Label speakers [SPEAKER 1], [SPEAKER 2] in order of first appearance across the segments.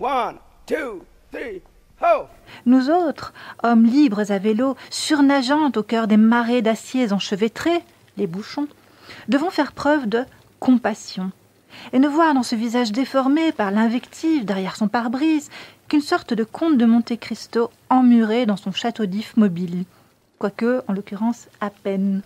[SPEAKER 1] One, two, three, ho!
[SPEAKER 2] Nous autres, hommes libres à vélo, surnageant au cœur des marées d'aciers enchevêtrés, les bouchons, devons faire preuve de compassion et ne voir dans ce visage déformé par l'invective derrière son pare-brise qu'une sorte de comte de Monte Cristo emmuré dans son château d'if mobile, quoique, en l'occurrence, à peine.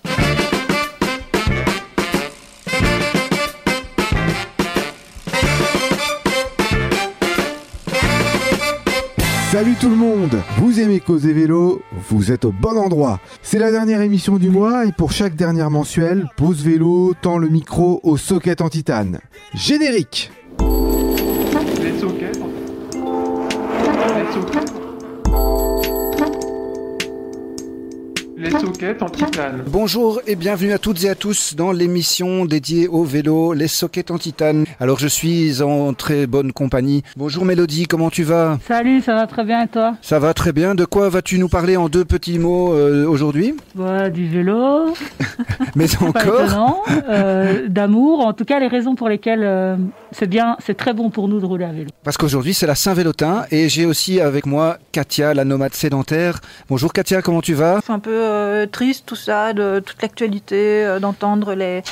[SPEAKER 3] Salut tout le monde Vous aimez causer vélo Vous êtes au bon endroit. C'est la dernière émission du mois et pour chaque dernière mensuelle, Pause Vélo tend le micro au socket en titane. Générique.
[SPEAKER 4] Les sockets en titane.
[SPEAKER 5] Bonjour et bienvenue à toutes et à tous dans l'émission dédiée au vélo, les sockets en titane. Alors je suis en très bonne compagnie. Bonjour Mélodie, comment tu vas?
[SPEAKER 6] Salut, ça va très bien et toi?
[SPEAKER 5] Ça va très bien. De quoi vas-tu nous parler en deux petits mots euh, aujourd'hui?
[SPEAKER 6] Bah, du vélo,
[SPEAKER 5] Mais
[SPEAKER 6] pas
[SPEAKER 5] encore?
[SPEAKER 6] étonnant, euh, d'amour, en tout cas les raisons pour lesquelles euh, c'est bien, c'est très bon pour nous de rouler à vélo.
[SPEAKER 5] Parce qu'aujourd'hui c'est la Saint-Vélotin et j'ai aussi avec moi Katia, la nomade sédentaire. Bonjour Katia, comment tu vas?
[SPEAKER 2] Un peu euh, triste tout ça, de toute l'actualité, euh, d'entendre les,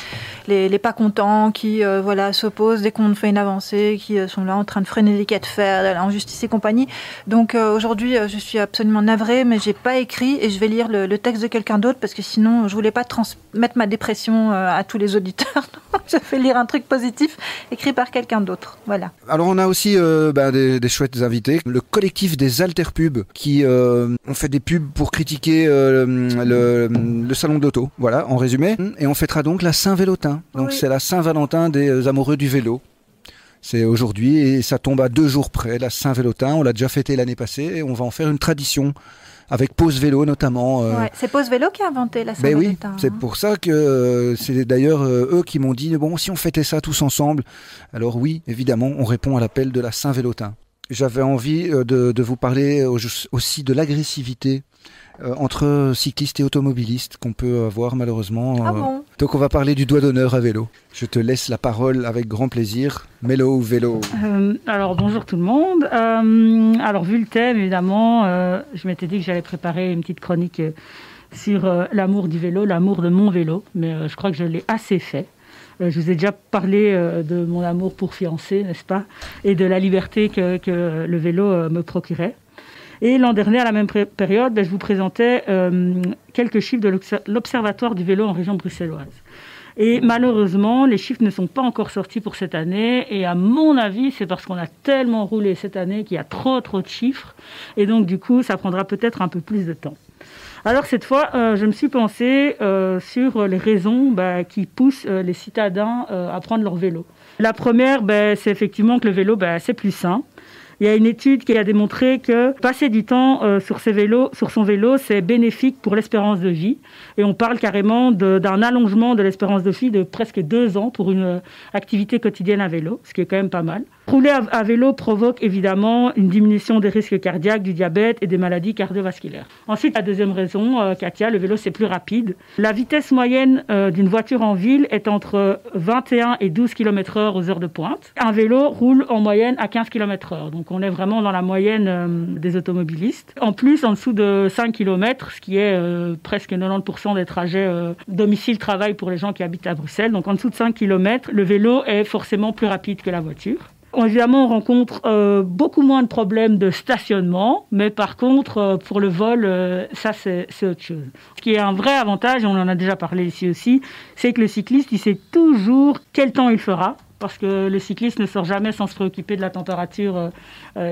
[SPEAKER 2] les, pas contents qui euh, voilà, s'opposent dès qu'on fait une avancée, qui sont là en train de freiner les quais de fer, en justice et compagnie. Donc aujourd'hui, je suis absolument navrée, mais j'ai pas écrit et je vais lire le, texte de quelqu'un d'autre parce que sinon, je voulais pas transmettre ma dépression à tous les auditeurs. Je fais lire un truc positif écrit par quelqu'un d'autre. Voilà.
[SPEAKER 5] Alors on a aussi bah, des, des chouettes invités. Le collectif des alterpubs qui ont fait des pubs pour critiquer le, le salon d'auto. Voilà, en résumé. Et on fêtera donc la Saint-Vélotin. Donc
[SPEAKER 2] Oui.
[SPEAKER 5] c'est la Saint-Valentin des euh, amoureux du vélo. C'est aujourd'hui et ça tombe à deux jours près, la Saint-Vélotin. On l'a déjà fêté l'année passée et on va en faire une tradition avec pause vélo notamment. euh,
[SPEAKER 2] Ouais. C'est Pose Vélo qui a inventé la
[SPEAKER 5] ben oui, c'est
[SPEAKER 2] hein.
[SPEAKER 5] pour ça que euh, c'est d'ailleurs euh, eux qui m'ont dit bon si on fêtait ça tous ensemble. Alors oui, évidemment, on répond à l'appel de la Saint-Vélotin. J'avais envie de, de vous parler au- aussi de l'agressivité euh, entre cyclistes et automobilistes qu'on peut avoir malheureusement.
[SPEAKER 2] Ah
[SPEAKER 5] euh.
[SPEAKER 2] bon
[SPEAKER 5] Donc on va parler du doigt d'honneur à vélo. Je te laisse la parole avec grand plaisir. Mélo ou vélo?
[SPEAKER 6] Euh, alors bonjour tout le monde. Euh, alors vu le thème, évidemment, euh, je m'étais dit que j'allais préparer une petite chronique sur euh, l'amour du vélo, l'amour de mon vélo, mais euh, je crois que je l'ai assez fait. Je vous ai déjà parlé de mon amour pour fiancé, n'est-ce pas, et de la liberté que, que le vélo me procurait. Et l'an dernier, à la même période, ben, je vous présentais euh, quelques chiffres de l'Obs- l'Observatoire du vélo en région bruxelloise. Et malheureusement, les chiffres ne sont pas encore sortis pour cette année. Et à mon avis, c'est parce qu'on a tellement roulé cette année qu'il y a trop, trop de chiffres. Et donc, du coup, ça prendra peut-être un peu plus de temps. Alors, cette fois, euh, je me suis pensée euh, sur les raisons bah, qui poussent les citadins à prendre leur vélo. La première, ben, c'est effectivement que le vélo, ben, c'est plus sain. Il y a une étude qui a démontré que passer du temps euh, sur, ses vélos, sur son vélo, c'est bénéfique pour l'espérance de vie. Et on parle carrément d'un allongement de l'espérance de vie de presque deux ans pour une euh, activité quotidienne à vélo, ce qui est quand même pas mal. Rouler à, vélo provoque évidemment une diminution des risques cardiaques, du diabète et des maladies cardiovasculaires. Ensuite, la deuxième raison, euh, Katia, le vélo c'est plus rapide. La vitesse moyenne euh, d'une voiture en ville est entre 21 et 12 km/h aux heures de pointe. Un vélo roule en moyenne à 15 km/h, donc on est vraiment dans la moyenne euh, des automobilistes. En plus, en dessous de 5 km, ce qui est presque 90% des trajets domicile-travail pour les gens qui habitent à Bruxelles, donc en dessous de 5 km, le vélo est forcément plus rapide que la voiture. Évidemment, on rencontre euh, beaucoup moins de problèmes de stationnement, mais par contre, euh, pour le vol, euh, ça, c'est autre chose. Ce qui est un vrai avantage, on en a déjà parlé ici aussi, c'est que le cycliste, il sait toujours quel temps il fera, parce que le cycliste ne sort jamais sans se préoccuper de la température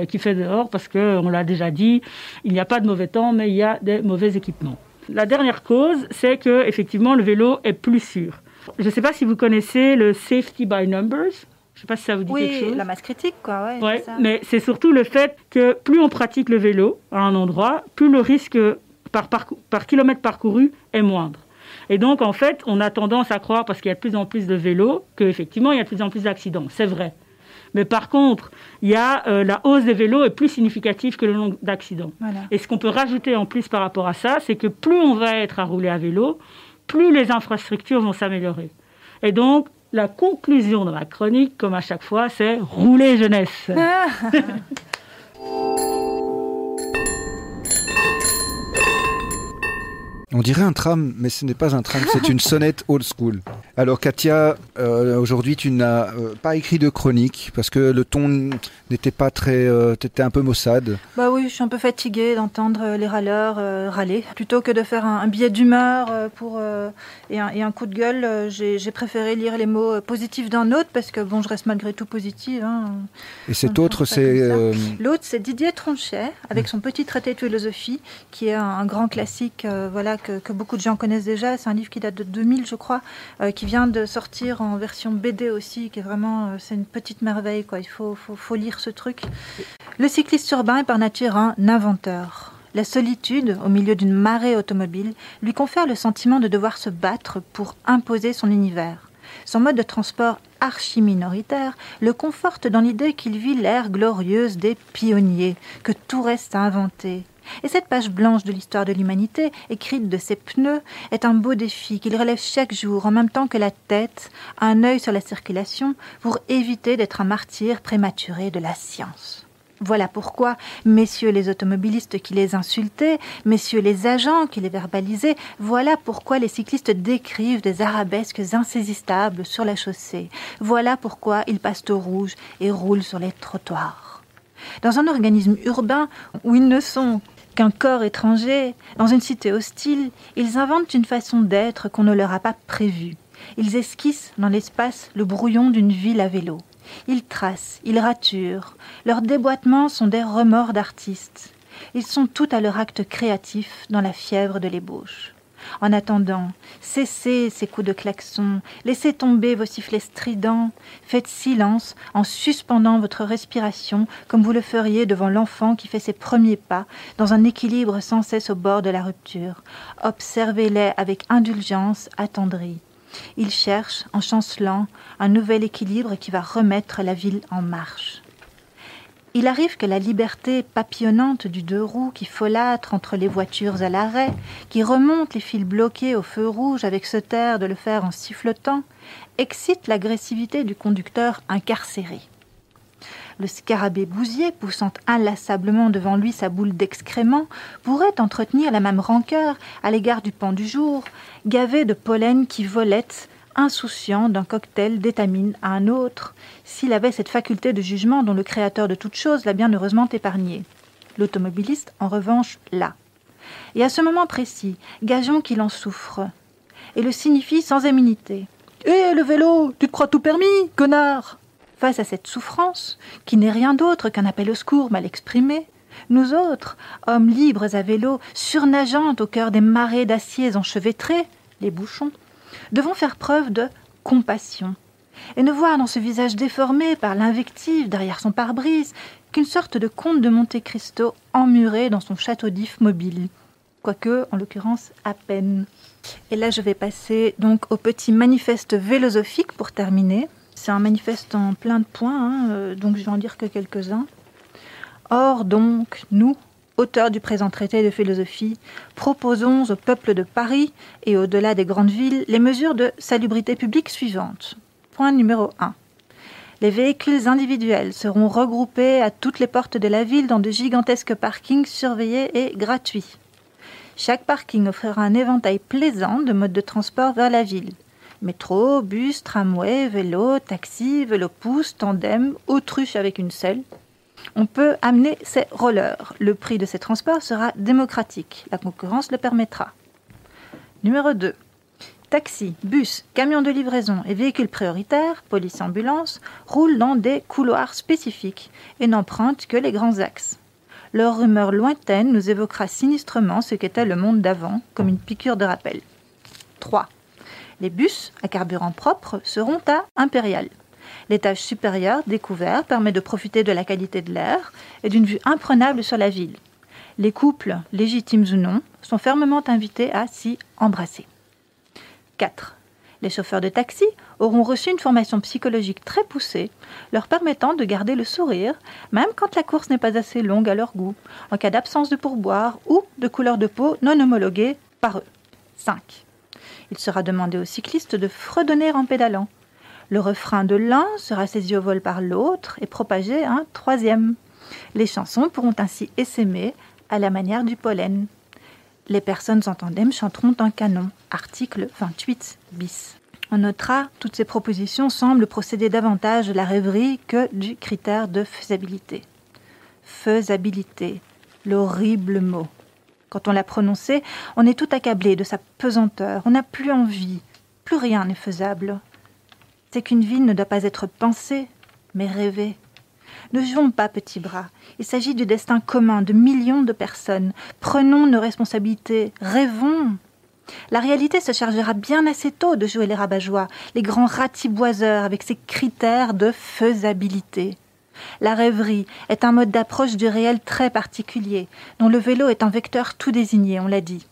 [SPEAKER 6] qu'il fait dehors, parce qu'on l'a déjà dit, il n'y a pas de mauvais temps, mais il y a des mauvais équipements. La dernière cause, c'est que effectivement, le vélo est plus sûr. Je ne sais pas si vous connaissez le safety by numbers. Je ne sais pas si ça vous dit quelque
[SPEAKER 2] Oui,
[SPEAKER 6] chose.
[SPEAKER 2] la masse critique, quoi. Ouais,
[SPEAKER 6] Ouais,
[SPEAKER 2] ça.
[SPEAKER 6] mais c'est surtout le fait que plus on pratique le vélo à un endroit, plus le risque par kilomètre parcouru est moindre. Et donc, en fait, on a tendance à croire, parce qu'il y a de plus en plus de vélos, qu'effectivement, il y a de plus en plus d'accidents. C'est vrai. Mais par contre, il y a, euh, la hausse des vélos est plus significative que le nombre d'accidents.
[SPEAKER 2] Voilà.
[SPEAKER 6] Et ce qu'on peut rajouter en plus par rapport à ça, c'est que plus on va être à rouler à vélo, plus les infrastructures vont s'améliorer. Et donc, la conclusion de ma chronique, comme à chaque fois, c'est rouler jeunesse.
[SPEAKER 5] On dirait un tram, mais ce n'est pas un tram, c'est une sonnette old school. Alors Katia, euh, aujourd'hui tu n'as euh, pas écrit de chronique parce que le ton n'était pas très... Euh, T'étais un peu maussade.
[SPEAKER 2] Bah oui, je suis un peu fatiguée d'entendre euh, les râleurs râler. Plutôt que de faire un, un billet d'humeur pour et, un, et un coup de gueule, j'ai préféré lire les mots positifs d'un autre parce que bon, je reste malgré tout positive. Hein.
[SPEAKER 5] Et cet autre, c'est...
[SPEAKER 2] L'autre, c'est Didier Tronchet, avec son petit traité de philosophie, qui est un, un grand classique voilà, que, beaucoup de gens connaissent déjà. C'est un livre qui date de 2000, je crois, euh, qui vient de sortir en version BD aussi, qui est vraiment, euh, c'est une petite merveille. Quoi. Il faut, faut, faut lire ce truc. Le cycliste urbain est par nature un inventeur. La solitude, au milieu d'une marée automobile, lui confère le sentiment de devoir se battre pour imposer son univers. Son mode de transport archi-minoritaire le conforte dans l'idée qu'il vit l'ère glorieuse des pionniers, que tout reste à inventer. Et cette page blanche de l'histoire de l'humanité, écrite de ses pneus, est un beau défi qu'il relève chaque jour en même temps que la tête, un œil sur la circulation, pour éviter d'être un martyr prématuré de la science. Voilà pourquoi, messieurs les automobilistes qui les insultaient, messieurs les agents qui les verbalisaient, voilà pourquoi les cyclistes décrivent des arabesques insaisissables sur la chaussée. Voilà pourquoi ils passent au rouge et roulent sur les trottoirs. Dans un organisme urbain où ils ne sont qu'un corps étranger, dans une cité hostile, ils inventent une façon d'être qu'on ne leur a pas prévue. Ils esquissent dans l'espace le brouillon d'une ville à vélo. Ils tracent, ils raturent. Leurs déboîtements sont des remords d'artistes. Ils sont tout à leur acte créatif dans la fièvre de l'ébauche. En attendant, cessez ces coups de klaxon, laissez tomber vos sifflets stridents, faites silence en suspendant votre respiration comme vous le feriez devant l'enfant qui fait ses premiers pas dans un équilibre sans cesse au bord de la rupture. Observez-les avec indulgence attendrie. Ils cherchent, en chancelant, un nouvel équilibre qui va remettre la ville en marche. Il arrive que la liberté papillonnante du deux roues qui folâtre entre les voitures à l'arrêt, qui remonte les fils bloqués au feu rouge avec ce terre de le faire en sifflotant, excite l'agressivité du conducteur incarcéré. Le scarabée bousier, poussant inlassablement devant lui sa boule d'excréments, pourrait entretenir la même rancœur à l'égard du pan du jour, gavé de pollen qui volette, insouciant d'un cocktail d'étamine à un autre, s'il avait cette faculté de jugement dont le créateur de toute chose l'a bien heureusement épargné. L'automobiliste, en revanche, l'a. Et à ce moment précis, gageons qu'il en souffre, et le signifie sans immunité. Hé, le vélo, tu te crois tout permis, connard Face à cette souffrance, qui n'est rien d'autre qu'un appel au secours mal exprimé, nous autres, hommes libres à vélo, surnageant au cœur des marées d'aciers enchevêtrés, les bouchons, devons faire preuve de compassion, et ne voir dans ce visage déformé par l'invective derrière son pare-brise qu'une sorte de comte de Monte Cristo emmuré dans son château d'if mobile, quoique, en l'occurrence, à peine. Et là, je vais passer donc au petit manifeste philosophique pour terminer. C'est un manifeste en plein de points, hein, euh, donc je vais en dire que quelques-uns. Or, donc, nous, auteurs du présent traité de philosophie, proposons au peuple de Paris et au-delà des grandes villes les mesures de salubrité publique suivantes. Point numéro 1. Les véhicules individuels seront regroupés à toutes les portes de la ville dans de gigantesques parkings surveillés et gratuits. Chaque parking offrira un éventail plaisant de modes de transport vers la ville. Métro, bus, tramway, vélo, taxi, vélo pouce, tandem, autruche avec une selle. On peut amener ses rollers. Le prix de ces transports sera démocratique. La concurrence le permettra. Numéro 2. Taxis, bus, camions de livraison et véhicules prioritaires, police ambulance, roulent dans des couloirs spécifiques et n'empruntent que les grands axes. Leur rumeur lointaine nous évoquera sinistrement ce qu'était le monde d'avant, comme une piqûre de rappel. 3. Les bus à carburant propre seront à Impérial. L'étage supérieur découvert permet de profiter de la qualité de l'air et d'une vue imprenable sur la ville. Les couples, légitimes ou non, sont fermement invités à s'y embrasser. 4. Les chauffeurs de taxi auront reçu une formation psychologique très poussée, leur permettant de garder le sourire, même quand la course n'est pas assez longue à leur goût, en cas d'absence de pourboire ou de couleur de peau non homologuée par eux. 5. Il sera demandé aux cyclistes de fredonner en pédalant. Le refrain de l'un sera saisi au vol par l'autre et propagé un troisième. Les chansons pourront ainsi essaimer à la manière du pollen. Les personnes en tandem chanteront un canon. Article 28 bis. On notera, toutes ces propositions semblent procéder davantage de la rêverie que du critère de faisabilité. Faisabilité, l'horrible mot. Quand on l'a prononcé, on est tout accablé de sa pesanteur, on n'a plus envie, plus rien n'est faisable. Qu'une vie ne doit pas être pensée, mais rêvée. Ne jouons pas petit bras. Il s'agit du destin commun de millions de personnes. Prenons nos responsabilités. Rêvons. La réalité se chargera bien assez tôt de jouer les rabat les grands ratiboiseurs avec ses critères de faisabilité. La rêverie est un mode d'approche du réel très particulier, dont le vélo est un vecteur tout désigné, on l'a dit.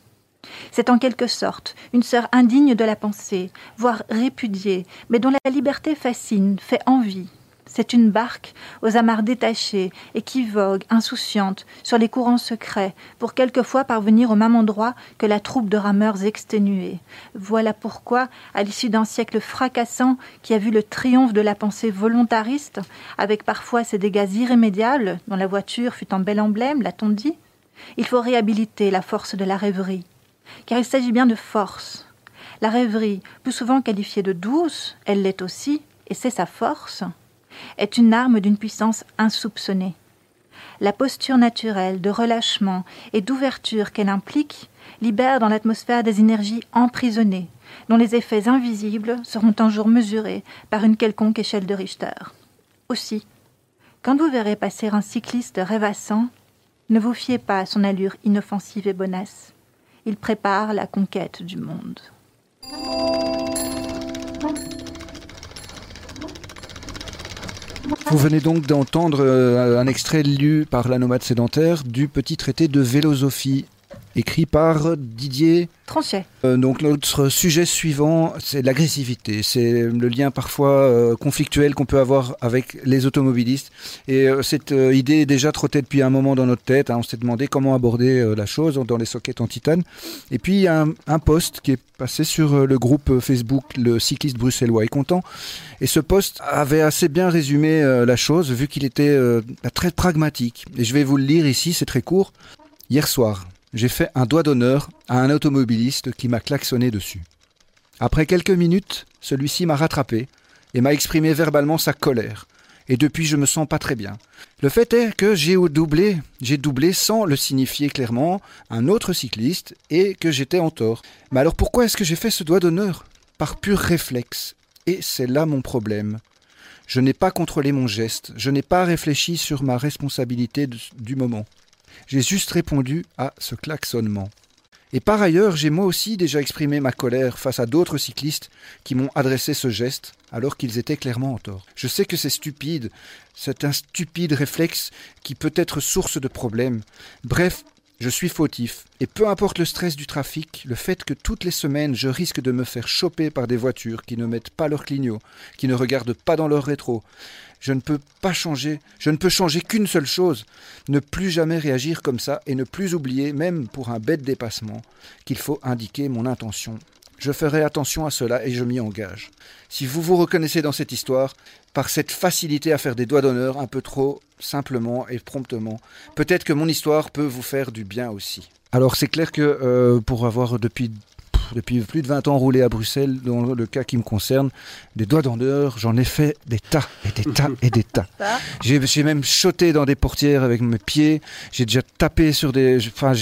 [SPEAKER 2] C'est en quelque sorte une sœur indigne de la pensée, voire répudiée, mais dont la liberté fascine, fait envie. C'est une barque aux amarres détachées et qui vogue, insouciante, sur les courants secrets, pour quelquefois parvenir au même endroit que la troupe de rameurs exténués. Voilà pourquoi, à l'issue d'un siècle fracassant qui a vu le triomphe de la pensée volontariste, avec parfois ses dégâts irrémédiables, dont la voiture fut un bel emblème, l'a-t-on dit, il faut réhabiliter la force de la rêverie. Car il s'agit bien de force. La rêverie, plus souvent qualifiée de douce, elle l'est aussi, et c'est sa force est une arme d'une puissance insoupçonnée. La posture naturelle de relâchement et d'ouverture qu'elle implique libère dans l'atmosphère des énergies emprisonnées, dont les effets invisibles seront un jour mesurés par une quelconque échelle de Richter. Aussi, quand vous verrez passer un cycliste rêvassant, ne vous fiez pas à son allure inoffensive et bonasse. Il prépare la conquête du monde.
[SPEAKER 5] Vous venez donc d'entendre euh, un extrait lu par la nomade sédentaire du petit traité de philosophie écrit par Didier
[SPEAKER 2] Tranchet.
[SPEAKER 5] Euh, donc notre sujet suivant, c'est l'agressivité. C'est le lien parfois euh, conflictuel qu'on peut avoir avec les automobilistes. Et euh, cette idée déjà trottait depuis un moment dans notre tête. Hein. On s'est demandé comment aborder la chose dans les sockets en titane. Et puis il y a un, un post qui est passé sur le groupe Facebook Le cycliste bruxellois est content. Et ce post avait assez bien résumé la chose vu qu'il était très pragmatique. Et je vais vous le lire ici, c'est très court. Hier soir, j'ai fait un doigt d'honneur à un automobiliste qui m'a klaxonné dessus. Après quelques minutes, celui-ci m'a rattrapé et m'a exprimé verbalement sa colère. Et depuis, je me sens pas très bien. Le fait est que j'ai doublé, j'ai doublé sans le signifier clairement un autre cycliste et que j'étais en tort. Mais alors pourquoi est-ce que j'ai fait ce doigt d'honneur? Par pur réflexe. Et c'est là mon problème. Je n'ai pas contrôlé mon geste, je n'ai pas réfléchi sur ma responsabilité du moment. J'ai juste répondu à ce klaxonnement. Et par ailleurs, j'ai moi aussi déjà exprimé ma colère face à d'autres cyclistes qui m'ont adressé ce geste alors qu'ils étaient clairement en tort. Je sais que c'est stupide, c'est un stupide réflexe qui peut être source de problèmes. Bref, je suis fautif, et peu importe le stress du trafic, le fait que toutes les semaines je risque de me faire choper par des voitures qui ne mettent pas leur clignot, qui ne regardent pas dans leur rétro, je ne peux pas changer, je ne peux changer qu'une seule chose, ne plus jamais réagir comme ça et ne plus oublier, même pour un bête dépassement, qu'il faut indiquer mon intention. Je ferai attention à cela et je m'y engage. Si vous vous reconnaissez dans cette histoire, par cette facilité à faire des doigts d'honneur un peu trop simplement et promptement, peut-être que mon histoire peut vous faire du bien aussi. Alors c'est clair que euh, pour avoir depuis depuis plus de 20 ans roulé à Bruxelles, dans le cas qui me concerne, des doigts d'honneur, j'en ai fait des tas et des tas et des tas. J'ai même choté dans des portières avec mes pieds, j'ai déjà tapé sur des... Enfin,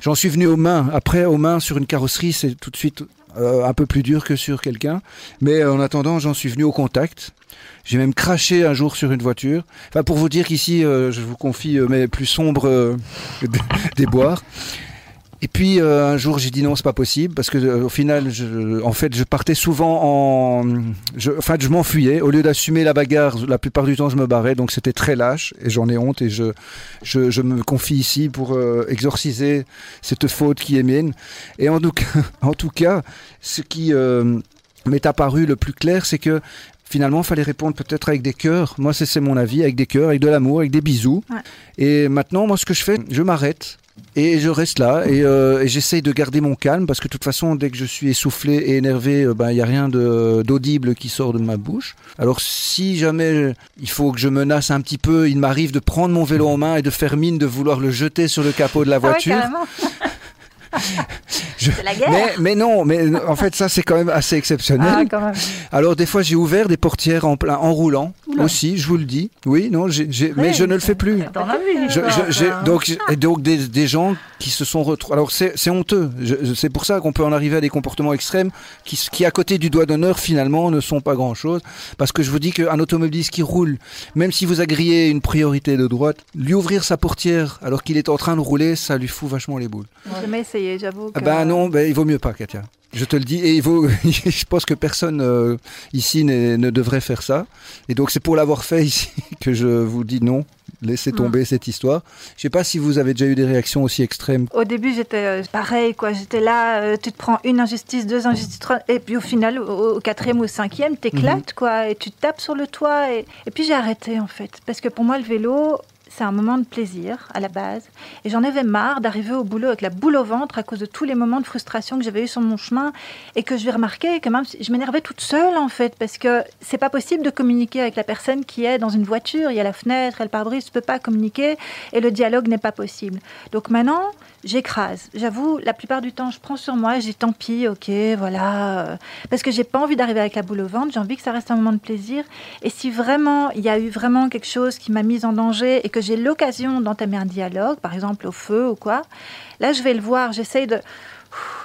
[SPEAKER 5] j'en suis venu aux mains. Après, aux mains sur une carrosserie, c'est tout de suite euh, un peu plus dur que sur quelqu'un. Mais en attendant, j'en suis venu au contact. J'ai même craché un jour sur une voiture. Enfin, pour vous dire qu'ici, euh, je vous confie euh, mes plus sombres déboires. Et puis euh, un jour j'ai dit non c'est pas possible parce que euh, au final je, en fait je partais souvent en je, enfin je m'enfuyais. Au lieu d'assumer la bagarre la plupart du temps je me barrais. Donc c'était très lâche et j'en ai honte et je, je, je me confie ici pour euh, exorciser cette faute qui est mienne. Et en tout cas, en tout cas ce qui m'est apparu le plus clair c'est que finalement, il fallait répondre peut-être avec des cœurs. Moi, c'est mon avis, avec des cœurs, avec de l'amour, avec des bisous. Et maintenant, moi, ce que je fais, je m'arrête Et je reste là et, euh, et j'essaye de garder mon calme parce que de toute façon, dès que je suis essoufflé et énervé, euh, ben, il n'y a rien d'audible qui sort de ma bouche. Alors si jamais il faut que je menace un petit peu, il m'arrive de prendre mon vélo en main et de faire mine de vouloir le jeter sur le capot de la
[SPEAKER 2] Ah ouais,
[SPEAKER 5] voiture. Je-
[SPEAKER 2] C'est la guerre.
[SPEAKER 5] mais, mais non, mais en fait ça c'est quand même assez exceptionnel.
[SPEAKER 2] Ah, quand même.
[SPEAKER 5] Alors des fois j'ai ouvert des portières en plein en roulant
[SPEAKER 6] Oula.
[SPEAKER 5] aussi, je vous le dis. Oui, non, mais je ne le fais plus.
[SPEAKER 6] T'en as vu,
[SPEAKER 5] Je- je- donc, et donc des, des gens qui se sont retrouvés. Alors c'est c'est honteux. C'est pour ça qu'on peut en arriver à des comportements extrêmes qui, qui à côté du doigt d'honneur finalement ne sont pas grand chose. Parce que je vous dis qu'un automobiliste qui roule, même si vous agriez une priorité de droite, lui ouvrir sa portière alors qu'il est en train de rouler, ça lui fout vachement les boules.
[SPEAKER 2] J'ai jamais essayé, j'avoue.
[SPEAKER 5] Ah
[SPEAKER 2] que-
[SPEAKER 5] ben non, ben, il vaut mieux pas, Katia. Je te le dis, et il vaut, je pense que personne euh, ici ne devrait faire ça. Et donc c'est pour l'avoir fait ici que je vous dis non, laissez
[SPEAKER 2] Mm.
[SPEAKER 5] tomber cette histoire. Je sais pas si vous avez déjà eu des réactions aussi extrêmes.
[SPEAKER 2] Au début, j'étais euh, pareil, quoi. J'étais là, euh, tu te prends une injustice, deux injustices, trois, et puis au final, au, au quatrième ou au cinquième, t'éclates, quoi, et tu tapes sur le toit. Et, et puis j'ai arrêté, en fait, parce que pour moi, le vélo, c'est un moment de plaisir à la base. Et j'en avais marre d'arriver au boulot avec la boule au ventre à cause de tous les moments de frustration que j'avais eu sur mon chemin et que je vais remarquer que même je m'énervais toute seule en fait parce que c'est pas possible de communiquer avec la personne qui est dans une voiture, il y a la fenêtre, elle pare-brise, tu peux pas communiquer et le dialogue n'est pas possible. Donc maintenant, j'écrase. J'avoue, la plupart du temps, je prends sur moi, dis tant pis, ok, voilà, parce que j'ai pas envie d'arriver avec la boule au ventre, j'ai envie que ça reste un moment de plaisir. Et si vraiment il y a eu vraiment quelque chose qui m'a mise en danger et que j'ai l'occasion d'entamer un dialogue, par exemple au feu ou quoi, là je vais le voir, j'essaye de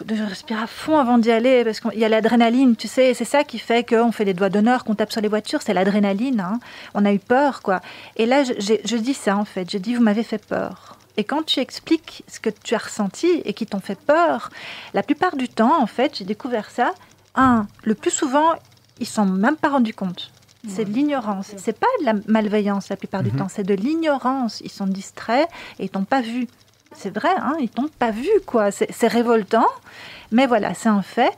[SPEAKER 2] de respirer à fond avant d'y aller parce qu'il y a l'adrénaline, tu sais, c'est ça qui fait qu'on fait des doigts d'honneur, qu'on tape sur les voitures, c'est l'adrénaline. hein. On a eu peur, quoi. Et là, je, dis ça en fait, je dis vous m'avez fait peur. Et quand tu expliques ce que tu as ressenti et qui t'ont fait peur, la plupart du temps, en fait, j'ai découvert ça. Un, le plus souvent, ils s'en sont même pas rendus compte. C'est de l'ignorance. C'est pas de la malveillance la plupart du temps, c'est de l'ignorance. Ils sont distraits et ils t'ont pas vu. C'est vrai, hein, ils t'ont pas vu, quoi. C'est c'est révoltant, mais voilà, c'est un fait.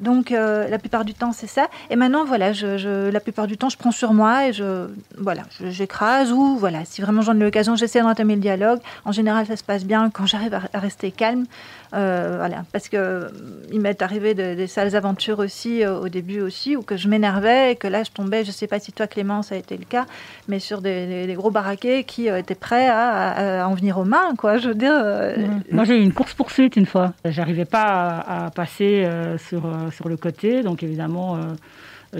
[SPEAKER 2] Donc, euh, la plupart du temps, c'est ça. Et maintenant, voilà, je, je- la plupart du temps, je prends sur moi et je, voilà, j'écrase ou, voilà, si vraiment j'en ai l'occasion, j'essaie d'entamer le dialogue. En général, ça se passe bien quand j'arrive à, à rester calme. Euh, voilà, parce que euh, il m'est arrivé de- des sales aventures aussi, euh, au début aussi, où que je m'énervais et que là, je tombais, je sais pas si toi, Clément, ça a été le cas, mais sur des, des- des gros baraquets qui étaient prêts à, à- à en venir aux mains, quoi. Je veux dire. euh,
[SPEAKER 6] Moi, j'ai eu une course poursuite une fois. J'arrivais pas à, passer sur, sur le côté, donc évidemment, euh,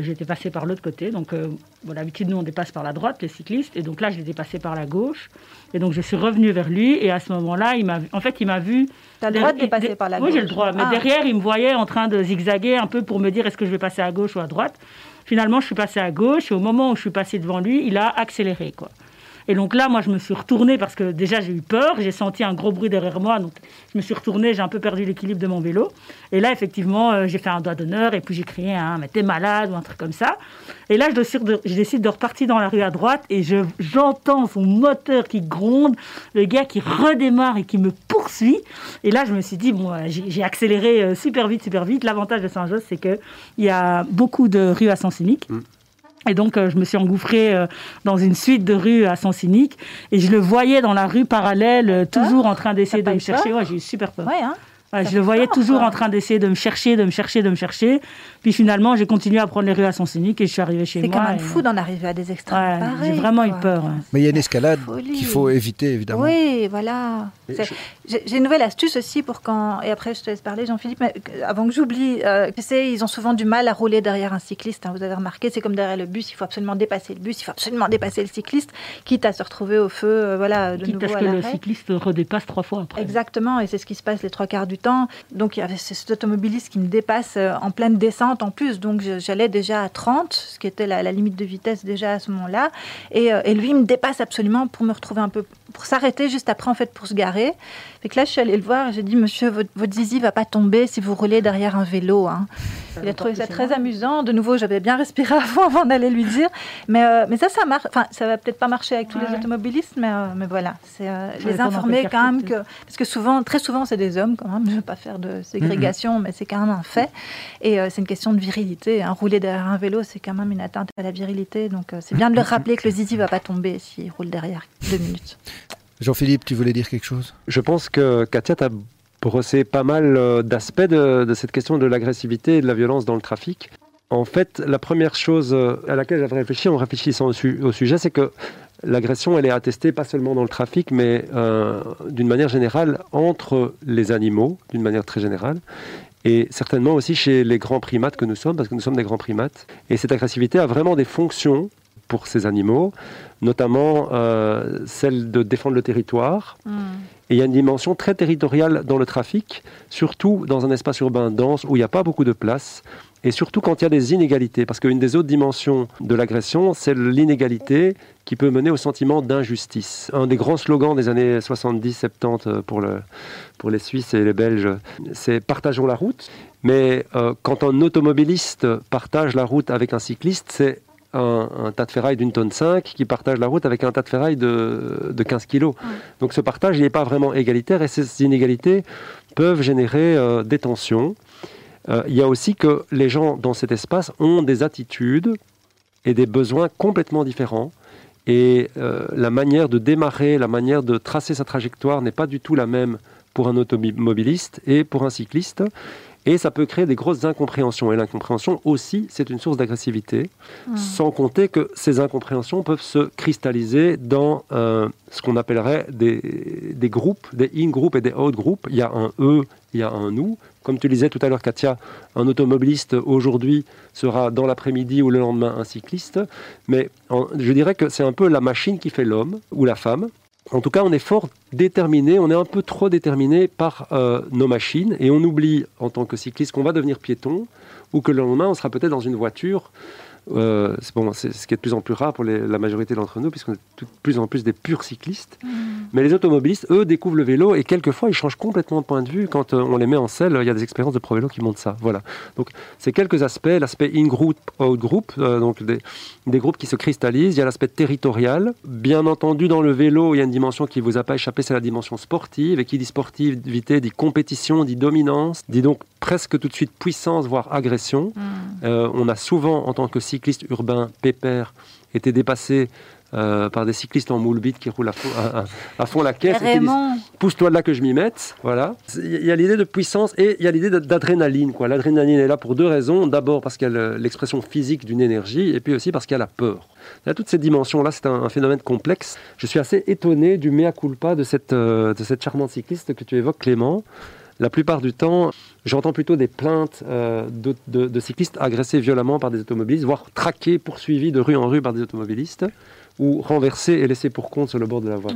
[SPEAKER 6] j'étais passé par l'autre côté. Donc, euh, bon, d'habitude, nous, on dépasse par la droite, les cyclistes, et donc là, je l'ai dépassé par la gauche. Et donc, je suis revenue vers lui, et à ce moment-là, il m'a, vu- en fait, il m'a vu.
[SPEAKER 2] T'as le droit de dépasser par la
[SPEAKER 6] Oui,
[SPEAKER 2] gauche.
[SPEAKER 6] j'ai le droit. Mais
[SPEAKER 2] Ah.
[SPEAKER 6] derrière, il me voyait en train de zigzaguer un peu pour me dire est-ce que je vais passer à gauche ou à droite. Finalement, je suis passé à gauche, et au moment où je suis passé devant lui, il a accéléré, quoi. Et donc là, moi, je me suis retournée parce que déjà, j'ai eu peur. J'ai senti un gros bruit derrière moi. Donc, je me suis retournée. J'ai un peu perdu l'équilibre de mon vélo. Et là, effectivement, euh, j'ai fait un doigt d'honneur. Et puis, j'ai crié un Mais t'es malade ou un truc comme ça. Et là, je décide de, je décide de repartir dans la rue à droite. Et je, j'entends son moteur qui gronde. Le gars qui redémarre et qui me poursuit. Et là, je me suis dit Bon, euh, j'ai, accéléré euh, super vite, super vite. L'avantage de Saint-Just, c'est qu'il y a beaucoup de rues à sens unique. Et donc, euh, je me suis engouffrée euh, dans une suite de rues à sens unique. Et je le voyais dans la rue parallèle, euh, toujours en train d'essayer de me chercher. Ouais, j'ai eu super peur.
[SPEAKER 2] Ouais, hein.
[SPEAKER 6] Je le voyais
[SPEAKER 2] peur,
[SPEAKER 6] toujours
[SPEAKER 2] quoi.
[SPEAKER 6] en train d'essayer de me chercher, de me chercher, de me chercher. Puis finalement, j'ai continué à prendre les rues à sens unique et je suis arrivée chez
[SPEAKER 2] C'est
[SPEAKER 6] moi.
[SPEAKER 2] quand même
[SPEAKER 6] et-
[SPEAKER 2] fou d'en arriver à des extrêmes
[SPEAKER 6] Ouais, j'ai vraiment eu
[SPEAKER 2] quoi.
[SPEAKER 6] peur. ouais.
[SPEAKER 5] Mais il y a une escalade qu'il faut éviter, évidemment.
[SPEAKER 2] Oui, voilà. C'est-
[SPEAKER 5] je-
[SPEAKER 2] J'ai une nouvelle astuce aussi pour quand. Et après, je te laisse parler, Jean-Philippe. Mais avant que j'oublie, euh, tu sais, ils ont souvent du mal à rouler derrière un cycliste. hein, vous avez remarqué, c'est comme derrière le bus. Il faut absolument dépasser le bus. Il faut absolument dépasser le cycliste, quitte à se retrouver au feu, euh, voilà, de
[SPEAKER 6] Quitte à ce
[SPEAKER 2] à
[SPEAKER 6] que le cycliste redépasse trois fois après.
[SPEAKER 2] Exactement, et c'est ce qui se passe les trois quarts du Donc il y avait cet automobiliste qui me dépasse euh, en pleine descente en plus, donc j'allais déjà à 30, ce qui était la, limite de vitesse déjà à ce moment-là. Et, euh, et lui il me dépasse absolument pour me retrouver un peu, pour s'arrêter juste après en fait pour se garer. Fait que là je suis allée le voir et j'ai dit Monsieur, votre, votre zizi va pas tomber si vous roulez derrière un vélo. hein. Il a trouvé ça très amusant. De nouveau, j'avais bien respiré avant, avant d'aller lui dire. Mais, euh, mais ça, ça marche. Enfin, ça va peut-être pas marcher avec tous
[SPEAKER 6] Ouais.
[SPEAKER 2] les automobilistes, mais, euh, mais voilà. C'est euh, les informer quand même que. Parce que souvent, très souvent, c'est des hommes quand même. Je ne veux pas faire de ségrégation, mais c'est quand même un fait. Et c'est une question de virilité. hein. Rouler derrière un vélo, c'est quand même une atteinte à la virilité. Donc c'est bien de leur rappeler que le zizi va pas tomber s'il roule derrière deux minutes.
[SPEAKER 5] Jean-Philippe, tu voulais dire quelque chose?
[SPEAKER 7] Je pense que Katia t'a brossé pas mal euh, d'aspects de, cette question de l'agressivité et de la violence dans le trafic. En fait, la première chose euh, à laquelle j'avais réfléchi en réfléchissant au sujet, c'est que l'agression, elle est attestée pas seulement dans le trafic, mais euh, d'une manière générale entre les animaux, d'une manière très générale, et certainement aussi chez les grands primates que nous sommes, parce que nous sommes des grands primates. Et cette agressivité a vraiment des fonctions pour ces animaux, notamment euh, celle de défendre le territoire. Et il y a une dimension très territoriale dans le trafic, surtout dans un espace urbain dense où il n'y a pas beaucoup de place, et surtout quand il y a des inégalités. Parce qu'une des autres dimensions de l'agression, c'est l'inégalité qui peut mener au sentiment d'injustice. Un des grands slogans des années 70-70 pour, le, pour les Suisses et les Belges, c'est partageons la route. Mais euh, quand un automobiliste partage la route avec un cycliste, c'est un, un tas de ferraille d'une tonne 5 qui partage la route avec un tas de ferraille de, de 15 kilos. Donc ce partage, il n'est pas vraiment égalitaire et ces inégalités peuvent générer euh, des tensions. Euh, il y a aussi que les gens dans cet espace ont des attitudes et des besoins complètement différents. Et euh, la manière de démarrer, la manière de tracer sa trajectoire n'est pas du tout la même pour un automobiliste et pour un cycliste. Et ça peut créer des grosses incompréhensions. Et l'incompréhension aussi, c'est une source d'agressivité. Sans compter que ces incompréhensions peuvent se cristalliser dans euh, ce qu'on appellerait des, des groupes, des in-groupes et des out-groupes. Il y a un eux, il y a un nous. Comme tu disais tout à l'heure, Katia, un automobiliste aujourd'hui sera dans l'après-midi ou le lendemain un cycliste. Mais en- je dirais que c'est un peu la machine qui fait l'homme ou la femme. En tout cas, on est fort déterminé, on est un peu trop déterminé par euh, nos machines et on oublie en tant que cycliste qu'on va devenir piéton ou que le lendemain on sera peut-être dans une voiture. Euh, c'est bon, ce qui est de plus en plus rare pour les- la majorité d'entre nous, puisqu'on est de plus en plus des purs cyclistes. Mais les automobilistes, eux, découvrent le vélo et quelquefois ils changent complètement de point de vue quand euh, on les met en selle. Il y a des expériences de pro vélo qui montrent ça. Voilà. Donc, c'est quelques aspects l'aspect in-group, out-group, euh, donc des, des groupes qui se cristallisent. Il y a l'aspect territorial. Bien entendu, dans le vélo, il y a une dimension qui vous a pas échappé, c'est la dimension sportive. Et qui dit sportivité dit compétition, dit dominance, dit donc presque tout de suite puissance, voire agression. Euh, on a souvent, en tant que cycliste urbain pépère, été dépassé euh, par des cyclistes en moule bite qui roulent à fond, à- à- à fond la caisse. pousse-toi de là que je m'y mette. Voilà. Il y a l'idée de puissance et il y a l'idée d'adrénaline. quoi. L'adrénaline est là pour deux raisons. D'abord parce qu'il y a le- l'expression physique d'une énergie et puis aussi parce qu'il y a la peur. Il y a toutes ces dimensions-là. C'est un, un phénomène complexe. Je suis assez étonné du mea culpa de cette, euh, de cette charmante cycliste que tu évoques, Clément. La plupart du temps, j'entends plutôt des plaintes euh, de, de- de cyclistes agressés violemment par des automobilistes, voire traqués, poursuivis de rue en rue par des automobilistes, ou renversés et laissés pour compte sur le bord de la.
[SPEAKER 2] Ouais.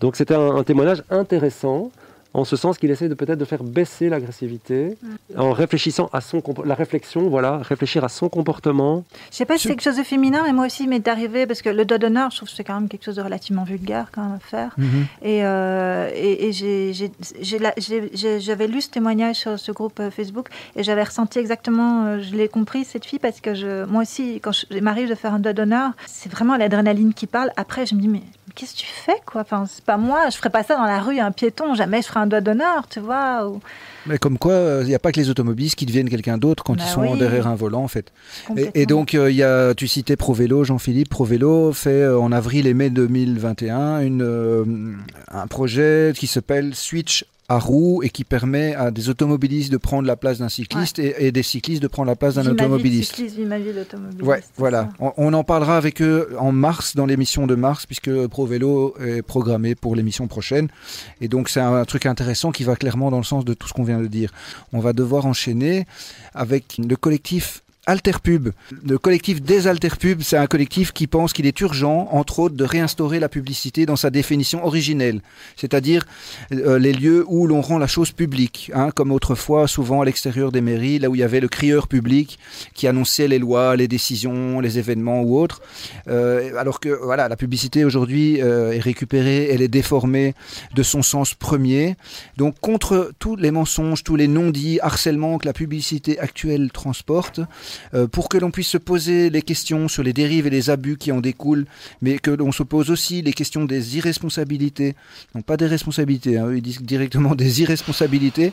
[SPEAKER 7] Donc c'était un, un témoignage intéressant, en ce sens qu'il essaie de peut-être de faire baisser l'agressivité, en réfléchissant à son la réflexion, voilà, réfléchir à son comportement.
[SPEAKER 2] Je sais pas si c'est quelque chose de féminin, mais moi aussi, il m'est arrivé, parce que le doigt d'honneur, je trouve que c'est quand même quelque chose de relativement vulgaire quand même à faire.
[SPEAKER 5] Mhm.
[SPEAKER 2] Et, euh, et, et j'avais lu ce témoignage sur ce groupe euh, Facebook et j'avais ressenti exactement, euh, je l'ai compris, cette fille, parce que je, moi aussi, quand je- il m'arrive de faire un doigt d'honneur, c'est vraiment l'adrénaline qui parle. Après, je me dis, mais qu'est-ce que tu fais, quoi? Enfin, C'est pas moi, je ferais pas ça dans la rue à un piéton, jamais je ferais un doigt d'honneur, tu vois. ou-
[SPEAKER 5] Mais comme quoi, il n'y a pas que les automobilistes qui deviennent quelqu'un d'autre quand
[SPEAKER 2] Bah
[SPEAKER 5] ils sont
[SPEAKER 2] oui.
[SPEAKER 5] derrière un volant, en fait. Et, donc, euh, y a, tu citais ProVélo, Jean-Philippe. ProVélo fait euh, en avril et mai 2021 une, euh, un projet qui s'appelle Switch à roues et qui permet à des automobilistes de prendre la place d'un cycliste et, et des cyclistes de prendre la place d'un automobiliste.
[SPEAKER 2] cycliste,
[SPEAKER 5] Ouais, voilà. On, on en parlera avec eux en mars, dans l'émission de mars, puisque ProVélo est programmé pour l'émission prochaine. Et donc, c'est un, truc intéressant qui va clairement dans le sens de tout ce qu'on vient de dire. On va devoir enchaîner avec le collectif Alterpub. Le collectif des Alterpub, c'est un collectif qui pense qu'il est urgent, entre autres, de réinstaurer la publicité dans sa définition originelle, c'est-à-dire euh, les lieux où l'on rend la chose publique, hein, comme autrefois, souvent à l'extérieur des mairies, là où il y avait le crieur public qui annonçait les lois, les décisions, les événements ou autres. Euh, alors que voilà, la publicité aujourd'hui euh, est récupérée, elle est déformée de son sens premier. Donc contre tous les mensonges, tous les non-dits, harcèlements que la publicité actuelle transporte, pour que l'on puisse se poser les questions sur les dérives et les abus qui en découlent, mais que l'on se pose aussi les questions des irresponsabilités, non pas des responsabilités, hein, ils disent directement des irresponsabilités,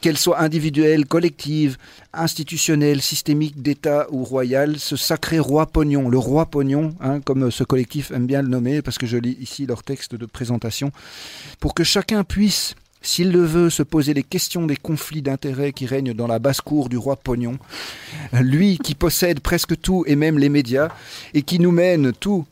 [SPEAKER 5] qu'elles soient individuelles, collectives, institutionnelles, systémiques, d'État ou royales, ce sacré roi pognon, le roi pognon, hein, comme ce collectif aime bien le nommer, parce que je lis ici leur texte de présentation, pour que chacun puisse s'il le veut, se poser les questions des conflits d'intérêts qui règnent dans la basse-cour du roi Pognon, lui qui possède presque tout et même les médias, et qui nous mène tous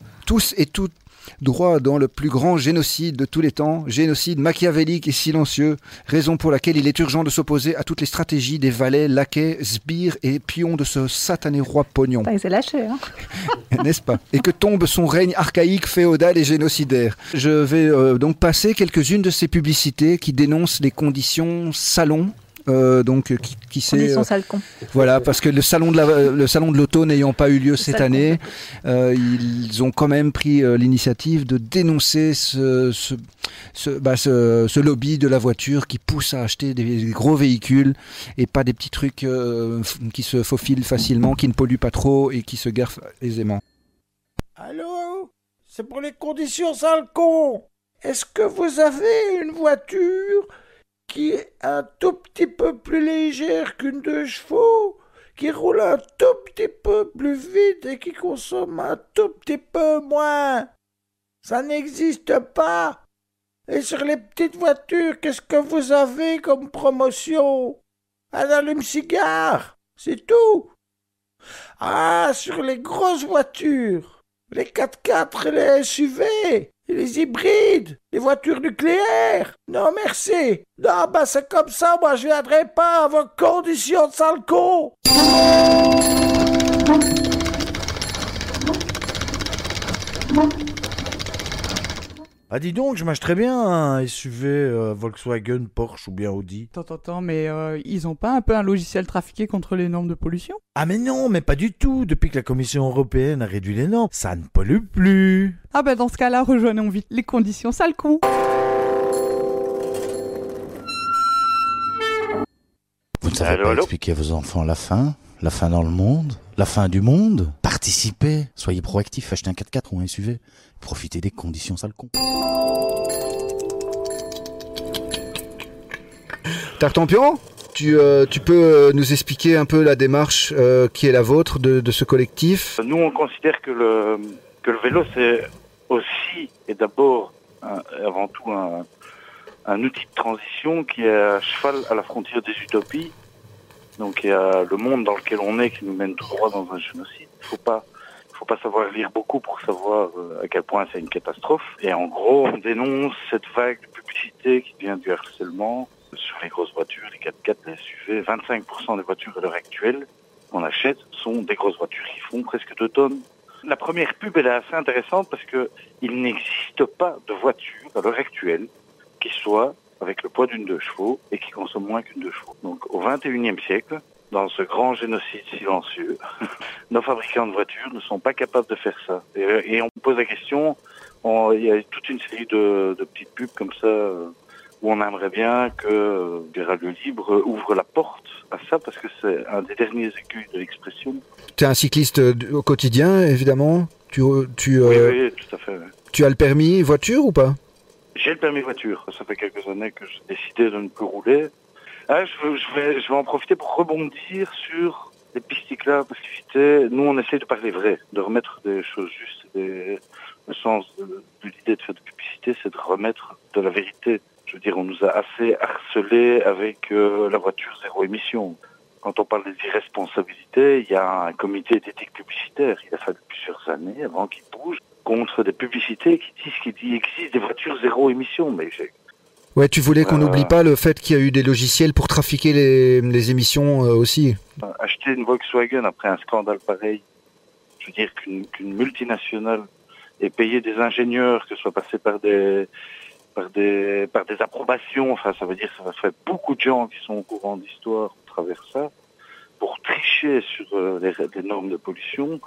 [SPEAKER 5] et toutes droit dans le plus grand génocide de tous les temps, génocide machiavélique et silencieux, raison pour laquelle il est urgent de s'opposer à toutes les stratégies des valets, laquais, sbires et pions de ce satané roi Pognon.
[SPEAKER 2] il s'est lâché, hein
[SPEAKER 5] N'est-ce pas? Et que tombe son règne archaïque, féodal et génocidaire? Je vais euh, donc passer quelques-unes de ces publicités qui dénoncent les conditions salon euh, donc qui, qui s'est
[SPEAKER 2] euh, sale con.
[SPEAKER 5] voilà parce que le salon de la, le salon de l'auto n'ayant pas eu lieu cette année euh, ils ont quand même pris euh, l'initiative de dénoncer ce, ce, ce, bah, ce, ce lobby de la voiture qui pousse à acheter des gros véhicules et pas des petits trucs euh, qui se faufilent facilement qui ne polluent pas trop et qui se garent aisément.
[SPEAKER 1] Allô? C'est pour les conditions sale con Est-ce que vous avez une voiture? Qui est un tout petit peu plus légère qu'une deux chevaux, qui roule un tout petit peu plus vite et qui consomme un tout petit peu moins. Ça n'existe pas. Et sur les petites voitures, qu'est-ce que vous avez comme promotion? Un allume-cigare C'est tout. Ah, sur les grosses voitures, les 4x4 et les SUV, les hybrides, les voitures nucléaires. Non, merci. Non, bah c'est comme ça, moi je viendrai pas à vos conditions de sale con. Ah dis donc, je m'achèterais bien un SUV euh, Volkswagen, Porsche ou bien Audi.
[SPEAKER 8] Attends, attends, attends, mais euh, ils ont pas un peu un logiciel trafiqué contre les normes de pollution?
[SPEAKER 1] Ah mais non, mais pas du tout. Depuis que la Commission européenne a réduit les normes, ça ne pollue plus.
[SPEAKER 8] Ah bah dans ce cas-là, rejoignons vite les conditions sale con.
[SPEAKER 9] Vous ne savez
[SPEAKER 10] Allô,
[SPEAKER 9] pas
[SPEAKER 10] allô?
[SPEAKER 9] expliquer à vos enfants la fin La fin dans le monde? La fin du monde Participez Soyez proactifs, achetez un 4x4 ou un SUV. Profitez des conditions sale con.
[SPEAKER 5] Tartampion tu, euh, tu peux euh, nous expliquer un peu la démarche euh, qui est la vôtre de, de ce collectif?
[SPEAKER 10] Nous, on considère que le, que le vélo, c'est aussi et d'abord, avant tout, un, un outil de transition qui est à cheval à la frontière des utopies. Donc, il y a le monde dans lequel on est qui nous mène tout droit dans un génocide. Il faut pas, faut pas savoir lire beaucoup pour savoir euh, à quel point c'est une catastrophe. Et en gros, on dénonce cette vague de publicité qui vient du harcèlement sur les grosses voitures, les 4x4, les SUV. 25% des voitures à l'heure actuelle qu'on achète sont des grosses voitures qui font presque 2 tonnes. La première pub, elle est assez intéressante parce que il n'existe pas de voiture à l'heure actuelle qui soit avec le poids d'une deux chevaux et qui consomme moins qu'une deux chevaux. Donc au 21e siècle, dans ce grand génocide silencieux, nos fabricants de voitures ne sont pas capables de faire ça. Et, et on pose la question, on- il y a toute une série de, de petites pubs comme ça euh, où on aimerait bien que euh, les radios libres euh, ouvrent la porte à ça parce que c'est un des derniers écueils de l'expression.
[SPEAKER 5] Tu es un cycliste euh, au quotidien, évidemment. Tu, tu,
[SPEAKER 10] Oui,
[SPEAKER 5] euh,
[SPEAKER 10] oui, tout à fait.
[SPEAKER 5] tu as le permis voiture ou pas?
[SPEAKER 10] J'ai le permis voiture. Ça fait quelques années que j'ai décidé de ne plus rouler. Ah, je, je vais, je vais en profiter pour rebondir sur les pistes cyclables parce que nous, on essaie de parler vrai, de remettre des choses justes. Le sens de, de l'idée de faire de publicité, c'est de remettre de la vérité. Je veux dire, on nous a assez harcelés avec euh, la voiture zéro émission. Quand on parle des irresponsabilités, il y a un comité d'éthique publicitaire. Il a fallu plusieurs années avant qu'il bouge contre des publicités qui disent qu'il existe des voitures zéro émission. Mais
[SPEAKER 5] Ouais, tu voulais qu'on
[SPEAKER 10] Euh.
[SPEAKER 5] n'oublie pas le fait qu'il y a eu des logiciels pour trafiquer les, les émissions euh, aussi.
[SPEAKER 10] acheter une Volkswagen après un scandale pareil, je veux dire qu'une multinationale ait payé des ingénieurs, que ce soit passé par des par des par des approbations, enfin ça veut dire que ça fait beaucoup de gens qui sont au courant d'histoire à travers ça, pour tricher sur euh, les, les normes de pollution,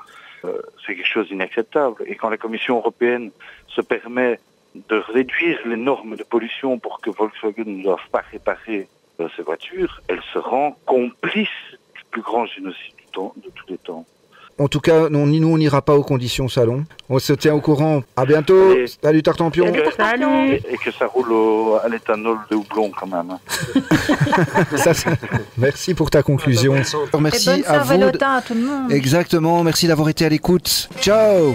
[SPEAKER 10] c'est quelque chose d'inacceptable. Et quand la Commission européenne se permet de réduire les normes de pollution pour que Volkswagen ne doive pas réparer euh, ses voitures, elle se rend complice du plus grand génocide de tous les temps.
[SPEAKER 5] En tout cas, non, ni nous, on n'ira pas aux conditions salon. On se tient au courant. À bientôt.
[SPEAKER 10] Allez.
[SPEAKER 5] Salut Tartampion.
[SPEAKER 10] Et que,
[SPEAKER 6] Salut
[SPEAKER 10] et- et que ça roule au- à l'éthanol de houblon quand même. hein.
[SPEAKER 5] Ça, ça- Merci pour ta conclusion.
[SPEAKER 2] Et
[SPEAKER 5] Merci
[SPEAKER 2] bonne
[SPEAKER 5] à vous. de-
[SPEAKER 2] Saint-Valentin à tout le monde.
[SPEAKER 5] Exactement. Merci d'avoir été à l'écoute. Ciao.